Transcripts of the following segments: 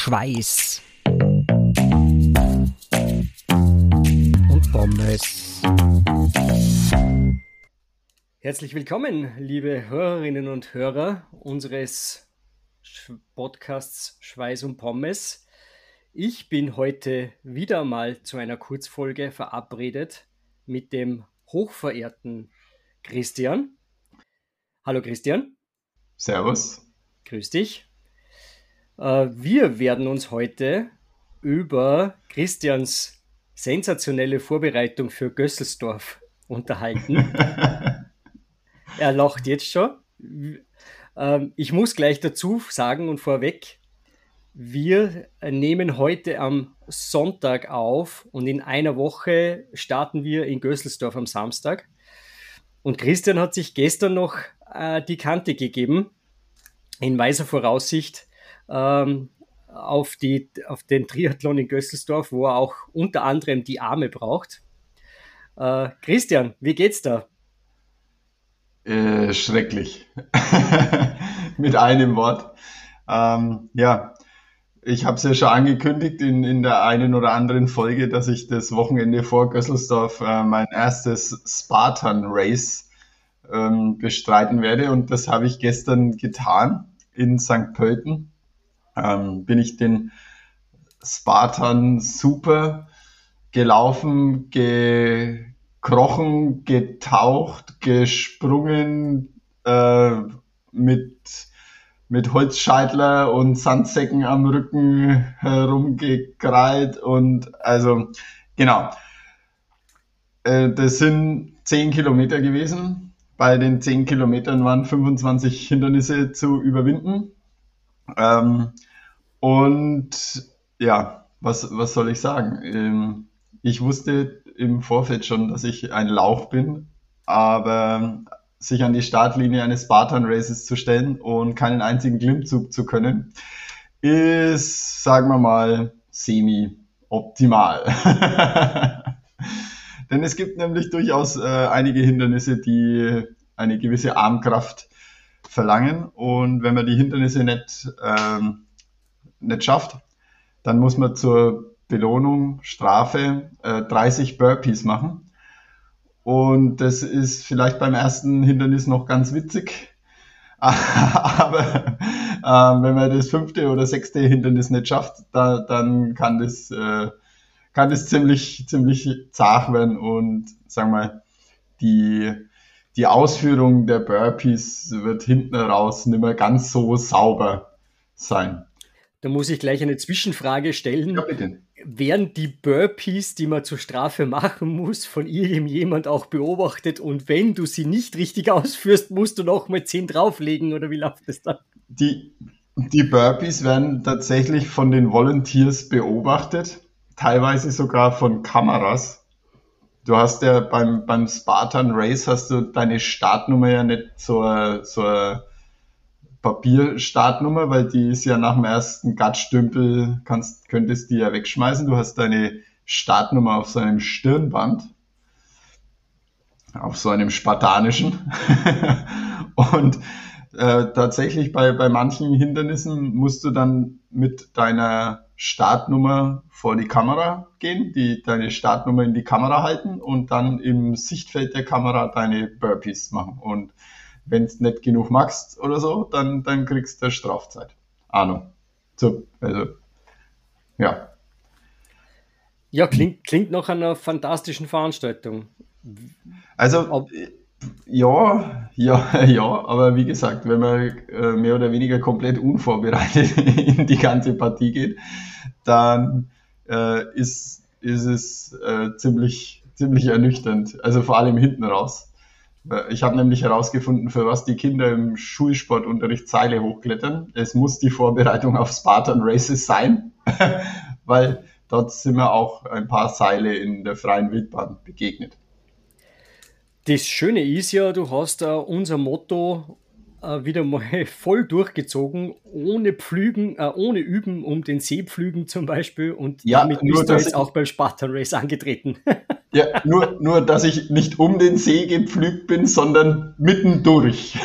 Schweiß und Pommes. Herzlich willkommen, liebe Hörerinnen und Hörer unseres Podcasts Schweiß und Pommes. Ich bin heute wieder mal zu einer Kurzfolge verabredet mit dem hochverehrten Christian. Hallo Christian. Servus. Grüß dich. Äh, wir werden uns heute über Christians sensationelle Vorbereitung für Gösselsdorf unterhalten. er lacht jetzt schon. Ähm, ich muss gleich dazu sagen und vorweg, wir nehmen heute am Sonntag auf und in einer Woche starten wir in Gösselsdorf am Samstag. Und Christian hat sich gestern noch äh, die Kante gegeben, in weiser Voraussicht, ähm, auf, die, auf den Triathlon in Gösselsdorf, wo er auch unter anderem die Arme braucht. Äh, Christian, wie geht's da? Äh, schrecklich. Mit einem Wort. Ähm, ja, ich habe es ja schon angekündigt in, in der einen oder anderen Folge, dass ich das Wochenende vor Gösselsdorf äh, mein erstes Spartan Race ähm, bestreiten werde. Und das habe ich gestern getan in St. Pölten ähm, bin ich den Spartan super gelaufen, gekrochen, getaucht, gesprungen, äh, mit, mit Holzscheitler und Sandsäcken am Rücken herumgekrallt und also genau. Äh, das sind zehn Kilometer gewesen. Bei den zehn Kilometern waren 25 Hindernisse zu überwinden. Ähm, und ja, was, was soll ich sagen? Ähm, ich wusste im Vorfeld schon, dass ich ein Lauch bin, aber sich an die Startlinie eines Spartan Races zu stellen und keinen einzigen Klimmzug zu können, ist, sagen wir mal, semi-optimal. Denn es gibt nämlich durchaus äh, einige Hindernisse, die eine gewisse Armkraft verlangen. Und wenn man die Hindernisse nicht ähm, nicht schafft, dann muss man zur Belohnung, Strafe äh, 30 Burpees machen. Und das ist vielleicht beim ersten Hindernis noch ganz witzig. Aber äh, wenn man das fünfte oder sechste Hindernis nicht schafft, da, dann kann das, äh, kann das ziemlich, ziemlich zart werden und sagen wir, die, die Ausführung der Burpees wird hinten raus nicht mehr ganz so sauber sein. Da muss ich gleich eine Zwischenfrage stellen. Ja, bitte. Werden die Burpees, die man zur Strafe machen muss, von irgendjemand auch beobachtet? Und wenn du sie nicht richtig ausführst, musst du noch mal 10 drauflegen oder wie läuft das dann? Die, die Burpees werden tatsächlich von den Volunteers beobachtet, teilweise sogar von Kameras. Du hast ja beim, beim Spartan Race hast du deine Startnummer ja nicht so, so Papierstartnummer, weil die ist ja nach dem ersten Gattstümpel, kannst, könntest die ja wegschmeißen. Du hast deine Startnummer auf so einem Stirnband, auf so einem spartanischen. Und äh, tatsächlich bei, bei manchen Hindernissen musst du dann mit deiner Startnummer vor die Kamera gehen, die, deine Startnummer in die Kamera halten und dann im Sichtfeld der Kamera deine Burpees machen. Und wenn es nicht genug magst oder so, dann, dann kriegst du Strafzeit. Ahnung. So, also, ja. Ja, klingt, klingt nach einer fantastischen Veranstaltung. Also, Ob ja, ja, ja, aber wie gesagt, wenn man äh, mehr oder weniger komplett unvorbereitet in die ganze Partie geht, dann äh, ist, ist es äh, ziemlich, ziemlich ernüchternd. Also vor allem hinten raus. Ich habe nämlich herausgefunden, für was die Kinder im Schulsportunterricht Seile hochklettern. Es muss die Vorbereitung auf Spartan Races sein, weil dort sind mir auch ein paar Seile in der freien Wildbahn begegnet. Das Schöne ist ja, du hast uh, unser Motto uh, wieder mal voll durchgezogen, ohne Pflügen, uh, ohne Üben um den See pflügen zum Beispiel. Und ja, damit bist du jetzt auch beim Spartan Race angetreten. Ja, nur, nur, dass ich nicht um den See gepflügt bin, sondern mittendurch.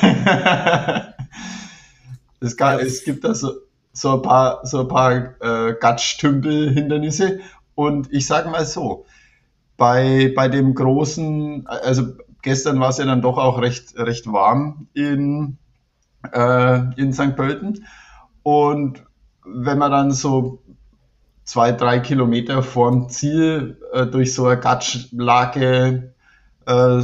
es, gab, es gibt also so ein paar, so ein paar äh, Gatsch-Tümpel-Hindernisse. Und ich sage mal so, bei, bei dem großen, also gestern war es ja dann doch auch recht, recht warm in, äh, in St. Pölten. Und wenn man dann so zwei, drei Kilometer vorm Ziel äh, durch so eine Gatschlage äh,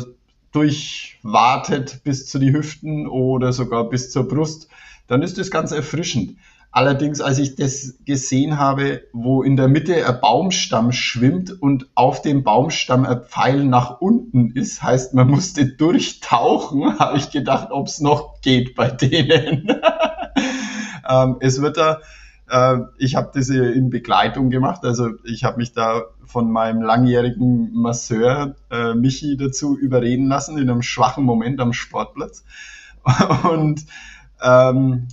durchwartet bis zu die Hüften oder sogar bis zur Brust, dann ist das ganz erfrischend. Allerdings, als ich das gesehen habe, wo in der Mitte ein Baumstamm schwimmt und auf dem Baumstamm ein Pfeil nach unten ist, heißt, man musste durchtauchen, habe ich gedacht, ob es noch geht bei denen. ähm, es wird da, äh, ich habe das in Begleitung gemacht, also ich habe mich da von meinem langjährigen Masseur äh, Michi dazu überreden lassen in einem schwachen Moment am Sportplatz. Und ähm,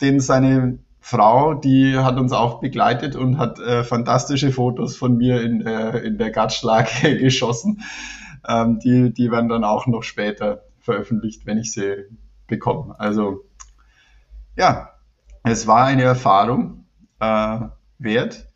denn seine Frau, die hat uns auch begleitet und hat äh, fantastische Fotos von mir in der, in der Gatschlage geschossen. Ähm, die, die werden dann auch noch später veröffentlicht, wenn ich sie bekomme. Also ja, es war eine Erfahrung äh, wert.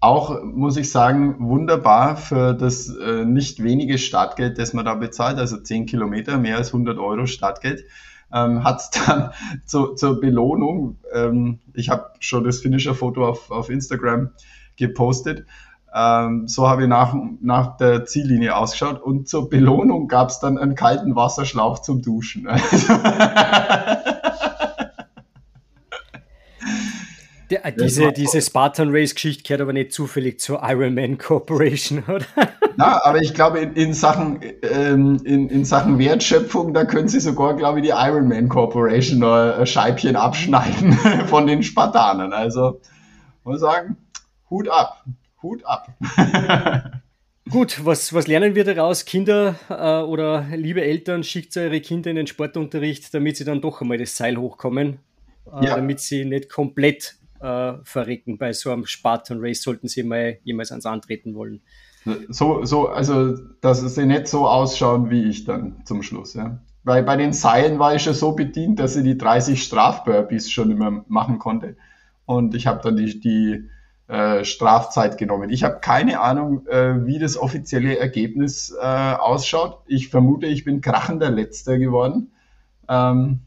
Auch muss ich sagen, wunderbar für das äh, nicht wenige Startgeld, das man da bezahlt, also 10 Kilometer, mehr als 100 Euro Startgeld ähm, hat dann zu, zur Belohnung, ähm, ich habe schon das Finisher-Foto auf, auf Instagram gepostet, ähm, so habe ich nach, nach der Ziellinie ausgeschaut und zur Belohnung gab es dann einen kalten Wasserschlauch zum Duschen. Der, äh, diese, diese Spartan Race Geschichte gehört aber nicht zufällig zur Ironman Corporation, oder? Na, aber ich glaube, in, in Sachen, ähm, in, in Sachen Wertschöpfung, da können sie sogar, glaube ich, die Ironman Corporation noch ein Scheibchen abschneiden von den Spartanern. Also, muss sagen, Hut ab, Hut ab. Gut, was, was lernen wir daraus? Kinder äh, oder liebe Eltern, schickt eure Kinder in den Sportunterricht, damit sie dann doch einmal das Seil hochkommen, äh, ja. damit sie nicht komplett äh, verrecken. Bei so einem Spartan Race sollten sie mal jemals ans Antreten wollen. So, so, also, dass sie nicht so ausschauen wie ich dann zum Schluss, ja. Weil bei den Seilen war ich schon so bedient, dass ich die 30 Strafburpees schon immer machen konnte. Und ich habe dann die, die äh, Strafzeit genommen. Ich habe keine Ahnung, äh, wie das offizielle Ergebnis äh, ausschaut. Ich vermute, ich bin krachender Letzter geworden. Ähm,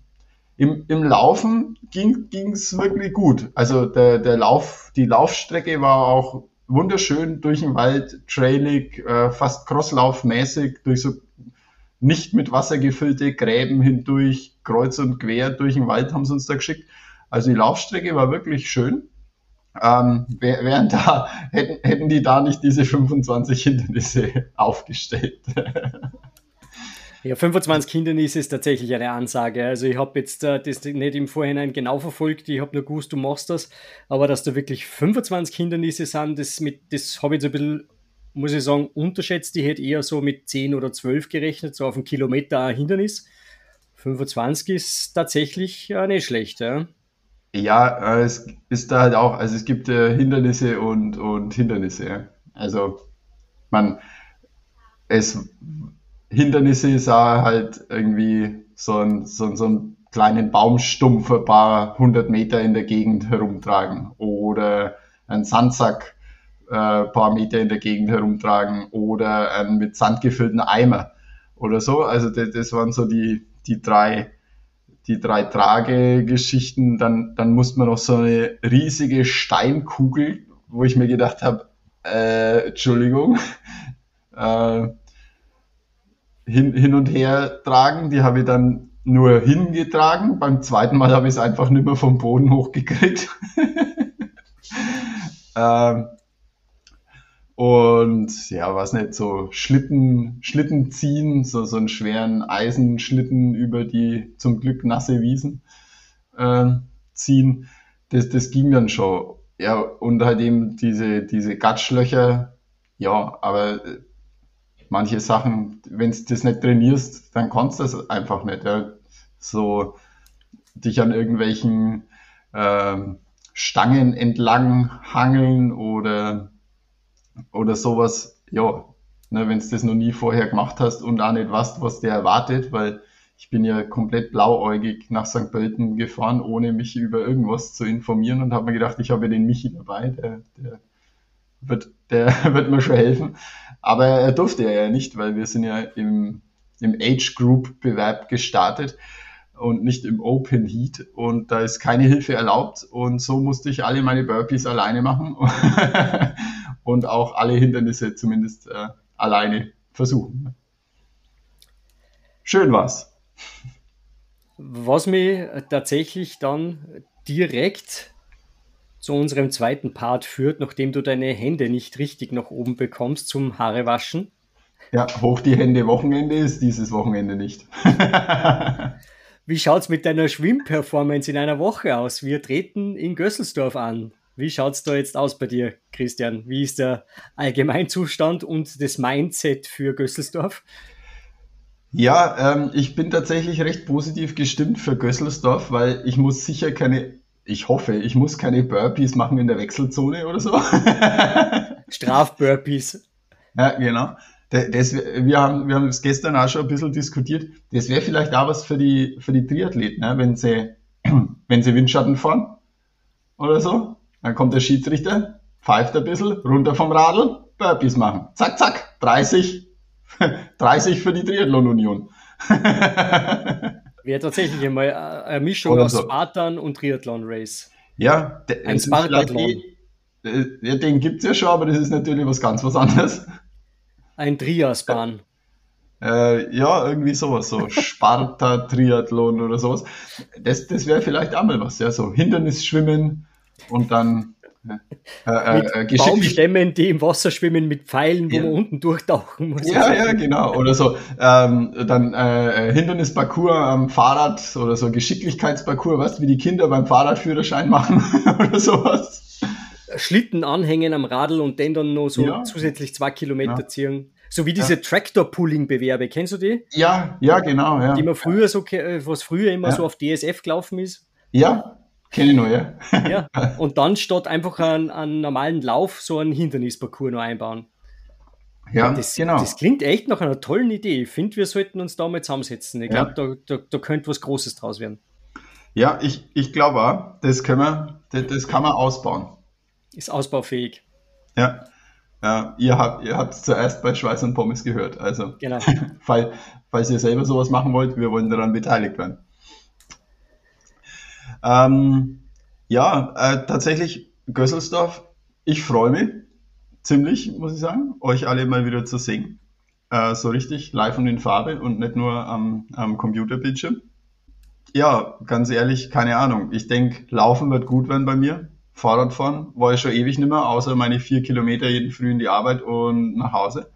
im, Im Laufen ging es wirklich gut. Also der, der Lauf, die Laufstrecke war auch wunderschön durch den Wald, trailig, äh, fast crosslaufmäßig, durch so nicht mit Wasser gefüllte Gräben hindurch, kreuz und quer durch den Wald haben sie uns da geschickt. Also die Laufstrecke war wirklich schön. Ähm, während da, hätten, hätten die da nicht diese 25 Hindernisse aufgestellt. Ja, 25 Hindernisse ist tatsächlich eine Ansage. Also ich habe jetzt äh, das nicht im Vorhinein genau verfolgt, ich habe nur gewusst, du machst das, aber dass da wirklich 25 Hindernisse sind, das, das habe ich jetzt ein bisschen, muss ich sagen, unterschätzt. Ich hätte eher so mit 10 oder 12 gerechnet, so auf einen Kilometer ein Hindernis. 25 ist tatsächlich äh, nicht schlecht. Ja, ja äh, es ist da halt auch, also es gibt äh, Hindernisse und, und Hindernisse. Ja. Also man, es Hindernisse sah halt irgendwie so ein, so, so einen kleinen Baumstumpf ein paar hundert Meter in der Gegend herumtragen. Oder einen Sandsack äh, ein paar Meter in der Gegend herumtragen. Oder einen mit Sand gefüllten Eimer oder so. Also das, das waren so die, die drei die drei Tragegeschichten, dann, dann musste man noch so eine riesige Steinkugel, wo ich mir gedacht habe, äh, Entschuldigung, äh, hin, hin und her tragen. Die habe ich dann nur hingetragen. Beim zweiten Mal habe ich es einfach nicht mehr vom Boden hochgekriegt. ähm, und ja, was nicht, so Schlitten, Schlitten ziehen, so, so einen schweren Eisenschlitten über die zum Glück nasse Wiesen äh, ziehen. Das, das ging dann schon. Ja, und halt eben diese, diese Gatschlöcher, ja, aber manche Sachen, wenn du das nicht trainierst, dann kannst du das einfach nicht. Ja. So dich an irgendwelchen ähm, Stangen entlang hangeln oder, oder sowas, ja, ne, wenn du das noch nie vorher gemacht hast und auch nicht weißt, was der erwartet, weil ich bin ja komplett blauäugig nach St. Pölten gefahren, ohne mich über irgendwas zu informieren und habe mir gedacht, ich habe ja den Michi dabei, der, der wird, der wird mir schon helfen. Aber er durfte ja nicht, weil wir sind ja im, im Age Group Bewerb gestartet und nicht im Open Heat und da ist keine Hilfe erlaubt und so musste ich alle meine Burpees alleine machen und auch alle Hindernisse zumindest äh, alleine versuchen. Schön war's. Was mich tatsächlich dann direkt zu unserem zweiten Part führt, nachdem du deine Hände nicht richtig nach oben bekommst zum Haarewaschen. Ja, hoch die Hände Wochenende ist dieses Wochenende nicht. Wie schaut es mit deiner Schwimmperformance in einer Woche aus? Wir treten in Gösselsdorf an. Wie schaut es da jetzt aus bei dir, Christian? Wie ist der Allgemeinzustand und das Mindset für Gösselsdorf? Ja, ähm, ich bin tatsächlich recht positiv gestimmt für Gösselsdorf, weil ich muss sicher keine, ich hoffe, ich muss keine Burpees machen in der Wechselzone oder so. Strafburpees. Ja, genau. Das, wir, haben, wir haben es gestern auch schon ein bisschen diskutiert. Das wäre vielleicht auch was für die, für die Triathleten, ne? wenn, sie, wenn sie Windschatten fahren oder so. Dann kommt der Schiedsrichter, pfeift ein bisschen, runter vom Radl, Burpees machen. Zack, zack, 30, 30 für die Triathlon-Union. wäre tatsächlich einmal eine Mischung aus so. Spartan und Triathlon-Race. Ja, ein Spartathlon. Den, den gibt es ja schon, aber das ist natürlich was ganz was anderes. Ein Triasbahn. Äh, ja, irgendwie sowas, so Sparta-Triathlon oder sowas. Das, das wäre vielleicht auch mal was, ja, so Hindernisschwimmen und dann äh, äh, mit Baumstämmen, die im Wasser schwimmen, mit Pfeilen, wo ja. man unten durchtauchen muss. Ja, ja, genau. Oder so ähm, dann äh, äh, Hindernisparcours am Fahrrad oder so Geschicklichkeitsparcours, weißt du, wie die Kinder beim Fahrradführerschein machen oder sowas. Schlitten anhängen am Radl und den dann noch so ja. zusätzlich zwei Kilometer ja. ziehen. So wie diese ja. Tractor-Pulling-Bewerbe, kennst du die? Ja, ja, genau. Ja. Die man früher so, was früher immer so auf DSF gelaufen ist. Ja, kenne ich noch, ja. ja. Und dann statt einfach einen, einen normalen Lauf so einen Hindernisparcours noch einbauen. Ja, das, genau. Das klingt echt nach einer tollen Idee. Ich finde, wir sollten uns da mal zusammensetzen. Ich glaube, da, da, da könnte was Großes draus werden. Ja, ich, ich glaube auch, das, können wir, das, das kann man ausbauen ist ausbaufähig. Ja. Ja, ihr habt ihr habt zuerst bei Schweiß und Pommes gehört. Also, genau. falls, falls ihr selber sowas machen wollt, wir wollen daran beteiligt werden. Ähm, ja, äh, tatsächlich Gösselsdorf, ich freue mich ziemlich, muss ich sagen, euch alle mal wieder zu sehen. Äh, so richtig live und in Farbe und nicht nur am, am Computerbildschirm. Ja, ganz ehrlich, keine Ahnung. Ich denke, Laufen wird gut werden bei mir. Fahrradfahren war ich schon ewig nicht mehr, außer meine vier Kilometer jeden Früh in die Arbeit und nach Hause.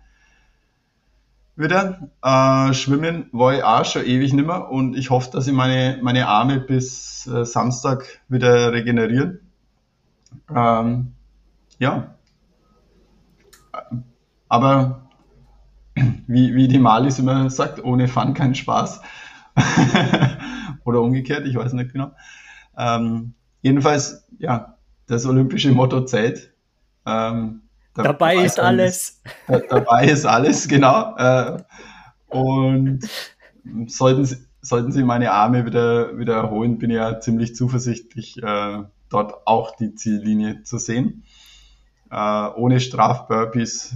Wieder. Äh, Schwimmen war ich auch schon ewig nicht mehr und ich hoffe, dass ich meine, meine Arme bis äh, Samstag wieder regenerieren. Ähm, ja. Aber wie, wie die Malis immer sagt, ohne Fun kein Spaß. Oder umgekehrt, ich weiß nicht genau. Ähm, jedenfalls, ja, das olympische Motto zählt. Ähm, da, dabei ist alles. Da, dabei ist alles, genau. Äh, und sollten Sie, sollten Sie meine Arme wieder, wieder erholen, bin ich ja ziemlich zuversichtlich, äh, dort auch die Ziellinie zu sehen. Äh, ohne Strafburpees,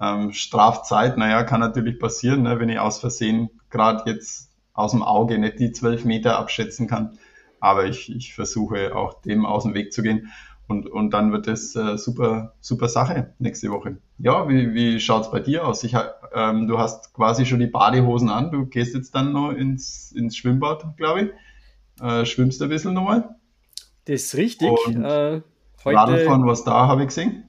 ähm, Strafzeit, naja, kann natürlich passieren, ne, wenn ich aus Versehen gerade jetzt aus dem Auge nicht die zwölf Meter abschätzen kann. Aber ich, ich versuche auch dem aus dem Weg zu gehen. Und, und dann wird es äh, super, super Sache nächste Woche. Ja, wie, wie schaut es bei dir aus? Ich, ähm, du hast quasi schon die Badehosen an. Du gehst jetzt dann noch ins, ins Schwimmbad, glaube ich. Äh, schwimmst ein bisschen nochmal. Das ist richtig. Und äh, heute, Radlfahren, was da habe ich gesehen?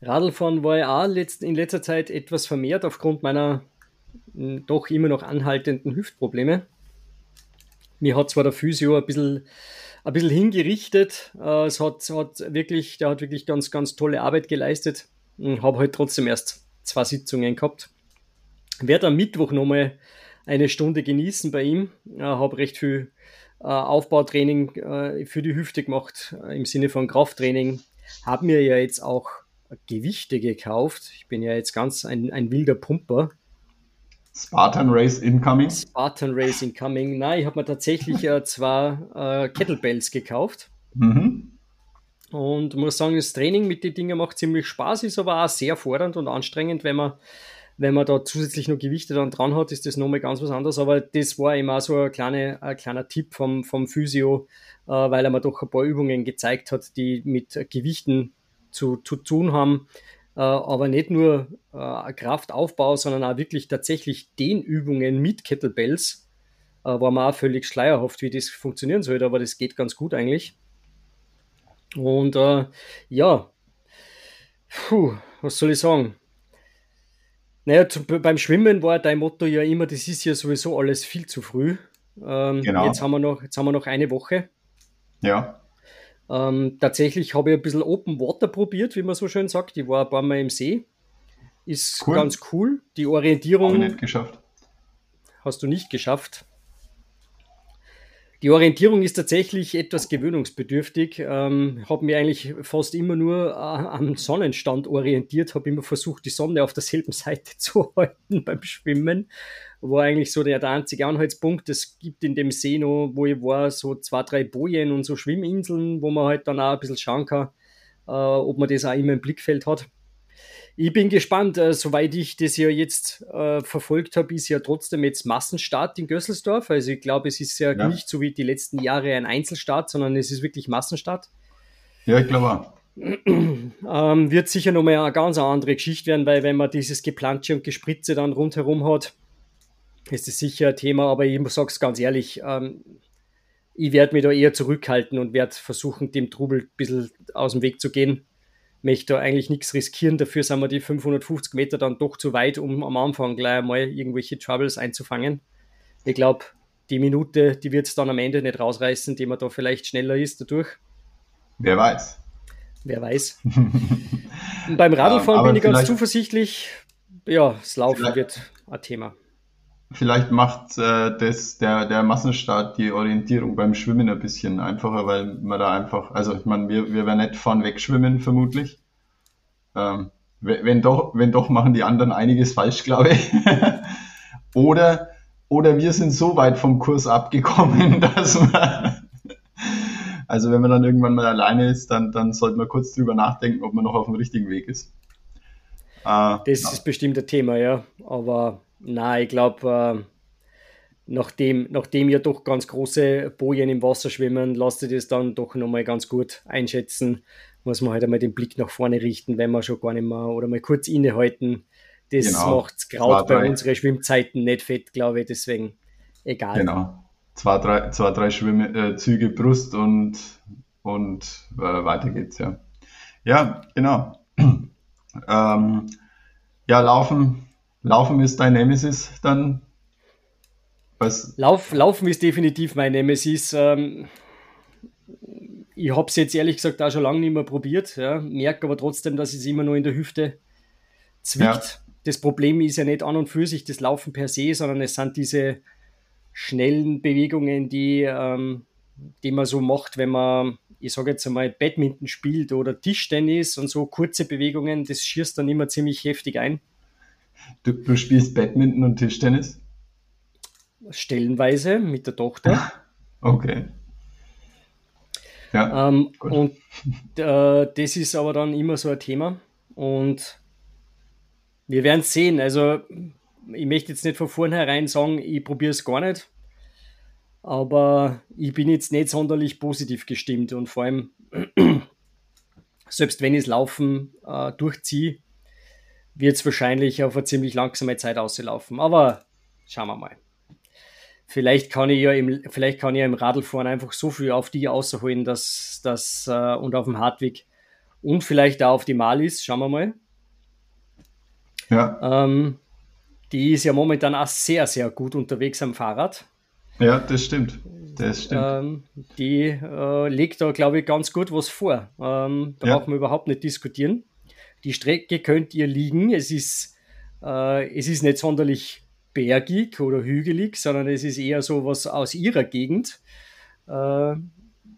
Radlfahren war ja letzt, in letzter Zeit etwas vermehrt aufgrund meiner doch immer noch anhaltenden Hüftprobleme. Mir hat zwar der Physio ein bisschen ein bisschen hingerichtet. Äh, es hat, hat wirklich, der hat wirklich ganz, ganz tolle Arbeit geleistet. Habe halt trotzdem erst zwei Sitzungen gehabt. Werde am Mittwoch nochmal eine Stunde genießen bei ihm. Äh, Habe recht viel äh, Aufbautraining äh, für die Hüfte gemacht, äh, im Sinne von Krafttraining. Habe mir ja jetzt auch Gewichte gekauft. Ich bin ja jetzt ganz ein, ein wilder Pumper. Spartan Race Incoming? Spartan Race Incoming. Nein, ich habe mir tatsächlich äh, zwei äh, Kettlebells gekauft. Mhm. Und muss sagen, das Training mit den Dingen macht ziemlich Spaß, ist aber auch sehr fordernd und anstrengend, wenn man, wenn man da zusätzlich noch Gewichte dann dran hat, ist das nochmal ganz was anderes. Aber das war eben auch so ein, kleine, ein kleiner Tipp vom, vom Physio, äh, weil er mir doch ein paar Übungen gezeigt hat, die mit Gewichten zu, zu tun haben. Äh, aber nicht nur äh, Kraftaufbau, sondern auch wirklich tatsächlich den Übungen mit Kettlebells. Äh, war mir auch völlig schleierhaft, wie das funktionieren sollte, aber das geht ganz gut eigentlich. Und äh, ja, Puh, was soll ich sagen? Naja, zu, beim Schwimmen war dein Motto ja immer, das ist ja sowieso alles viel zu früh. Ähm, genau. Jetzt haben, wir noch, jetzt haben wir noch eine Woche. Ja. Ähm, tatsächlich habe ich ein bisschen Open Water probiert, wie man so schön sagt. Ich war ein paar Mal im See. Ist cool. ganz cool. Die Orientierung. Habe ich nicht geschafft. Hast du nicht geschafft. Die Orientierung ist tatsächlich etwas gewöhnungsbedürftig. Ähm, habe mich eigentlich fast immer nur äh, am Sonnenstand orientiert, habe immer versucht, die Sonne auf derselben Seite zu halten beim Schwimmen. War eigentlich so der, der einzige Anhaltspunkt. Es gibt in dem See noch, wo ich war, so zwei, drei Bojen und so Schwimminseln, wo man halt dann auch ein bisschen schauen kann, äh, ob man das auch immer im Blickfeld hat. Ich bin gespannt, äh, soweit ich das ja jetzt äh, verfolgt habe, ist ja trotzdem jetzt Massenstart in Gösselsdorf. Also ich glaube, es ist ja, ja, nicht so wie die letzten Jahre ein Einzelstart, sondern es ist wirklich Massenstart. Ja, ich glaube auch. Ähm, wird sicher nochmal eine ganz andere Geschichte werden, weil wenn man dieses Geplansche und Gespritze dann rundherum hat, ist das sicher ein Thema, aber ich sage es ganz ehrlich, ähm, ich werde mich da eher zurückhalten und werde versuchen, dem Trubel ein bisschen aus dem Weg zu gehen möchte da eigentlich nichts riskieren. Dafür sind wir die 550 Meter dann doch zu weit, um am Anfang gleich mal irgendwelche Troubles einzufangen. Ich glaube, die Minute, die wird es dann am Ende nicht rausreißen, die man da vielleicht schneller ist dadurch. Wer weiß. Wer weiß. beim Radlfahren um, bin ich ganz zuversichtlich. Ja, das Laufen wird ein Thema. Vielleicht macht äh, das der, der Massenstart die Orientierung beim Schwimmen ein bisschen einfacher, weil man da einfach, also ich meine, wir, wir werden nicht vorn wegschwimmen, vermutlich. Ähm, wenn doch, wenn doch, machen die anderen einiges falsch, glaube ich. oder, oder wir sind so weit vom Kurs abgekommen, dass man, also wenn man dann irgendwann mal alleine ist, dann, dann sollte man kurz drüber nachdenken, ob man noch auf dem richtigen Weg ist. Äh, das ja. ist bestimmt ein Thema, ja. Aber na, ich glaube, äh, nachdem, nachdem ja doch ganz große Bojen im Wasser schwimmen, lasst ihr das dann doch nochmal ganz gut einschätzen. Muss man halt einmal den Blick nach vorne richten, wenn man schon gar nicht mehr oder mal kurz innehalten. Das genau. macht gerade bei unseren Schwimmzeiten nicht fett, glaube ich, deswegen egal. Genau. Zwei, drei, zwei, drei Schwimme, äh, Züge Brust und, und äh, weiter geht's, ja. Ja, genau. ähm, ja, Laufen Laufen ist dein Nemesis dann? Was? Lauf, Laufen ist definitiv mein Nemesis. Ähm, ich habe es jetzt ehrlich gesagt auch schon lange nicht mehr probiert. Ja. Merke aber trotzdem, dass es immer nur in der Hüfte zwickt. Ja. Das Problem ist ja nicht an und für sich das Laufen per se, sondern es sind diese schnellen Bewegungen, die, ähm, die man so macht, wenn man, ich sage jetzt einmal, Badminton spielt oder Tischtennis und so kurze Bewegungen, das schießt dann immer ziemlich heftig ein. Du, du spielst Badminton und Tischtennis? Stellenweise mit der Tochter. Okay. Ja, ähm, und äh, das ist aber dann immer so ein Thema. Und wir werden sehen. Also, ich möchte jetzt nicht von vornherein sagen, ich probiere es gar nicht. Aber ich bin jetzt nicht sonderlich positiv gestimmt. Und vor allem, selbst wenn ich es Laufen äh, durchziehe, wird es wahrscheinlich auf eine ziemlich langsame Zeit auslaufen. Aber schauen wir mal. Vielleicht kann ich ja im, vielleicht kann ich ja im Radlfahren einfach so viel auf die außerholen, dass das äh, und auf dem Hartweg und vielleicht auch auf die Malis, schauen wir mal. Ja. Ähm, die ist ja momentan auch sehr, sehr gut unterwegs am Fahrrad. Ja, das stimmt. Das stimmt. Ähm, die äh, legt da, glaube ich, ganz gut was vor. Ähm, brauchen ja. wir überhaupt nicht diskutieren. Die Strecke könnt ihr liegen. Es ist, äh, es ist nicht sonderlich bergig oder hügelig, sondern es ist eher so was aus ihrer Gegend. Äh,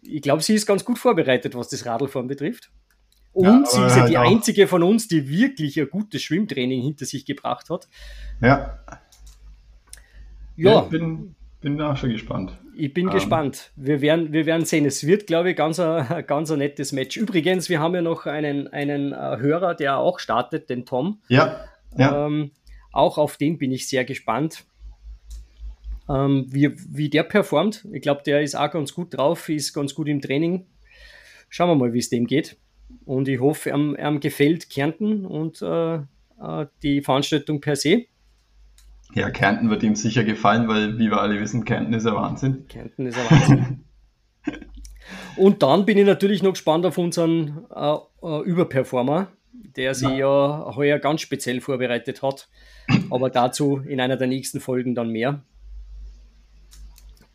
ich glaube, sie ist ganz gut vorbereitet, was das Radlfahren betrifft. Und ja, sie ist ja halt die einzige von uns, die wirklich ein gutes Schwimmtraining hinter sich gebracht hat. Ja. Ja, ja ich bin, bin auch schon gespannt. Ich bin ähm. gespannt. Wir werden, wir werden sehen. Es wird, glaube ich, ganz ein, ganz ein nettes Match. Übrigens, wir haben ja noch einen, einen äh, Hörer, der auch startet, den Tom. Ja. ja. Ähm, auch auf den bin ich sehr gespannt, ähm, wie, wie der performt. Ich glaube, der ist auch ganz gut drauf, ist ganz gut im Training. Schauen wir mal, wie es dem geht. Und ich hoffe, ihm, ihm gefällt Kärnten und äh, äh die Veranstaltung per se. Ja, Kärnten wird ihm sicher gefallen, weil, wie wir alle wissen, Kärnten ist ein Wahnsinn. Kärnten ist ein Wahnsinn. Und dann bin ich natürlich noch gespannt auf unseren äh, äh, Überperformer, der sich ja. ja heuer ganz speziell vorbereitet hat. Aber dazu in einer der nächsten Folgen dann mehr.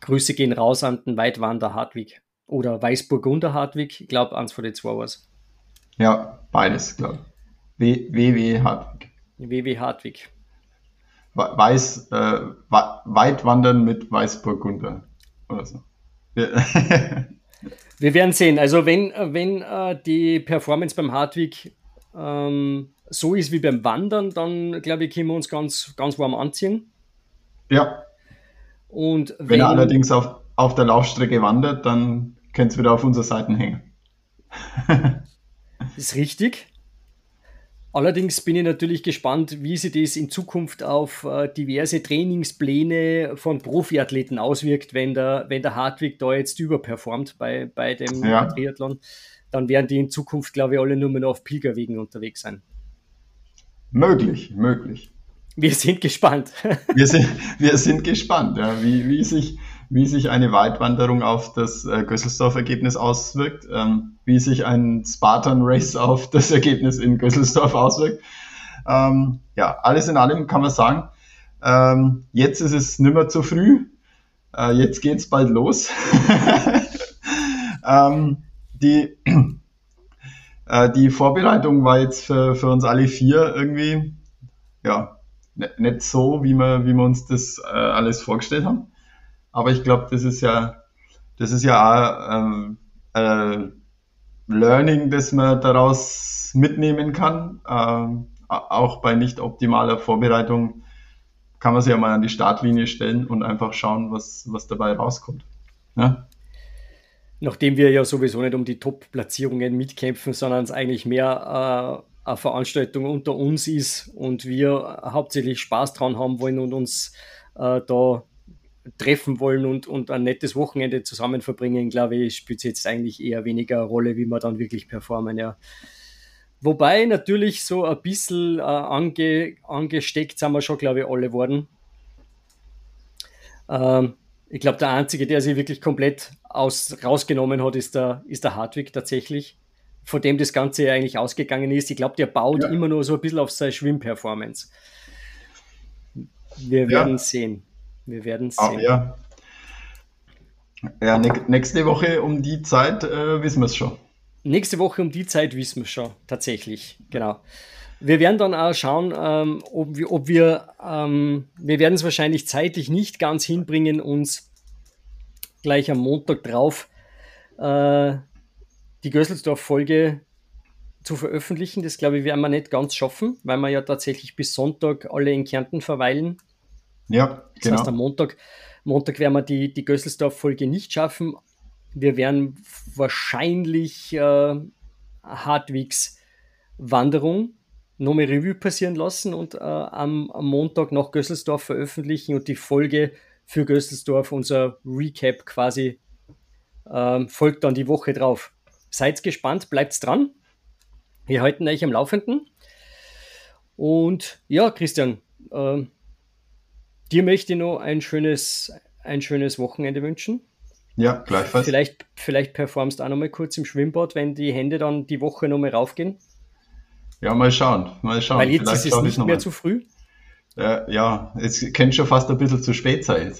Grüße gehen raus an den Weitwander Hartwig oder Weißburgunder Hartwig. Ich glaube, eins von den zwei war es. Ja, beides, glaube ich. WW Hartwig. WW Hartwig. Weiß, äh, Weitwandern mit Weißburgunder oder so. Wir werden sehen. Also wenn, wenn äh, die Performance beim Hartwig ähm, so ist wie beim Wandern, dann glaube ich, können wir uns ganz, ganz warm anziehen. Ja. Und wenn, wenn er allerdings auf, auf der Laufstrecke wandert, dann könnt ihr wieder auf unserer Seite hängen. ist richtig. Allerdings bin ich natürlich gespannt, wie sich das in Zukunft auf äh, diverse Trainingspläne von Profiathleten auswirkt, wenn der, wenn der Hartwig da jetzt überperformt bei, bei dem ja. Triathlon. Dann werden die in Zukunft, glaube ich, alle nur mehr auf Pilgerwegen unterwegs sein. Möglich, möglich. Wir sind gespannt. wir, sind, wir sind gespannt, ja, wie, wie sich wie sich eine Weitwanderung auf das äh, Gösselsdorf-Ergebnis auswirkt, ähm, wie sich ein Spartan Race auf das Ergebnis in Gösselsdorf auswirkt. Ähm, ja, alles in allem kann man sagen, ähm, jetzt ist es nimmer zu früh, äh, jetzt geht's bald los. ähm, die, äh, die Vorbereitung war jetzt für, für uns alle vier irgendwie, ja, nicht so, wie wir, wie wir uns das äh, alles vorgestellt haben. Aber ich glaube, das ist ja, das ist ja auch, ähm, äh, Learning, das man daraus mitnehmen kann. Ähm, auch bei nicht optimaler Vorbereitung kann man sich ja mal an die Startlinie stellen und einfach schauen, was, was dabei rauskommt. Ja? Nachdem wir ja sowieso nicht um die Top-Platzierungen mitkämpfen, sondern es eigentlich mehr äh, eine Veranstaltung unter uns ist und wir hauptsächlich Spaß dran haben wollen und uns äh, da treffen wollen und, und ein nettes Wochenende zusammen verbringen, glaube ich, spielt es jetzt eigentlich eher weniger eine Rolle, wie wir dann wirklich performen, ja. Wobei natürlich so ein bisschen äh, ange, angesteckt sind wir schon, glaube ich, alle worden. Ähm, ich glaube, der Einzige, der sich wirklich komplett aus, rausgenommen hat, ist der, ist der Hartwig tatsächlich, von dem das Ganze ja eigentlich ausgegangen ist. Ich glaube, der baut ja. immer nur so ein bisschen auf seine Schwimmperformance. Wir werden ja. sehen. Wir werden ah, sehen. Ja, ja nächste Woche um die Zeit äh, wissen wir es schon. Nächste Woche um die Zeit wissen wir es schon, tatsächlich, genau. Wir werden dann auch schauen, ähm, ob wir, ob wir, ähm, wir werden es wahrscheinlich zeitlich nicht ganz hinbringen, uns gleich am Montag drauf äh, die Gösselsdorf-Folge zu veröffentlichen. Das glaube ich, werden wir nicht ganz schaffen, weil wir ja tatsächlich bis Sonntag alle in Kärnten verweilen. Ja, genau. Das heißt, am Montag, Montag werden wir die, die Gösselsdorf-Folge nicht schaffen. Wir werden wahrscheinlich äh, Hartwigs Wanderung nochmal Revue passieren lassen und äh, am, am, Montag nach Gösselsdorf veröffentlichen und die Folge für Gösselsdorf, unser Recap quasi, äh, folgt dann die Woche drauf. Seid gespannt, bleibt dran. Wir halten euch am Laufenden. Und ja, Christian, äh, Dir möchte ich noch ein schönes, ein schönes Wochenende wünschen. Ja, gleichfalls. Vielleicht, vielleicht performst du auch noch mal kurz im Schwimmbad, wenn die Hände dann die Woche noch mal raufgehen. Ja, mal schauen. Mal schauen. Weil jetzt vielleicht ist es nicht mehr zu früh. Ja, ja, es könnte schon fast ein bisschen zu spät sein.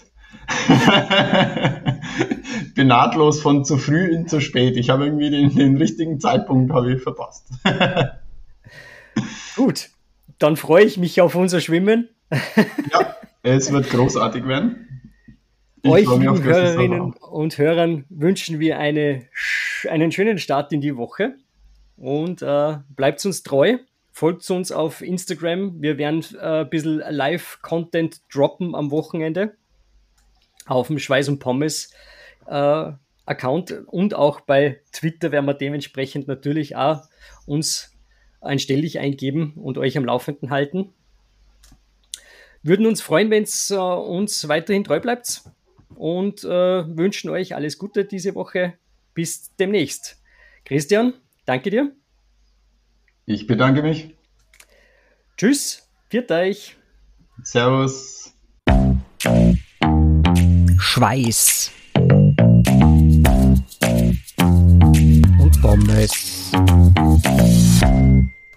bin nahtlos von zu früh in zu spät. Ich habe irgendwie den, den richtigen Zeitpunkt habe ich verpasst. Gut, dann freue ich mich auf unser Schwimmen. ja, es wird großartig werden. Ich Euch, lieben Hörerinnen und Hörern, wünschen wir eine, einen schönen Start in die Woche und äh, bleibt uns treu. Folgt uns auf Instagram. Wir werden äh, ein bisschen Live-Content droppen am Wochenende. auf dem Schweiß und Pommes äh, Account und auch bei Twitter werden wir dementsprechend natürlich auch uns einstellig eingeben und euch am Laufenden halten. Würden uns freuen, wenn es äh, uns weiterhin treu bleibt und äh, wünschen euch alles Gute diese Woche. Bis demnächst. Christian, danke dir. Ich bedanke mich. Tschüss, viert euch. Servus. Schweiß und Pommes.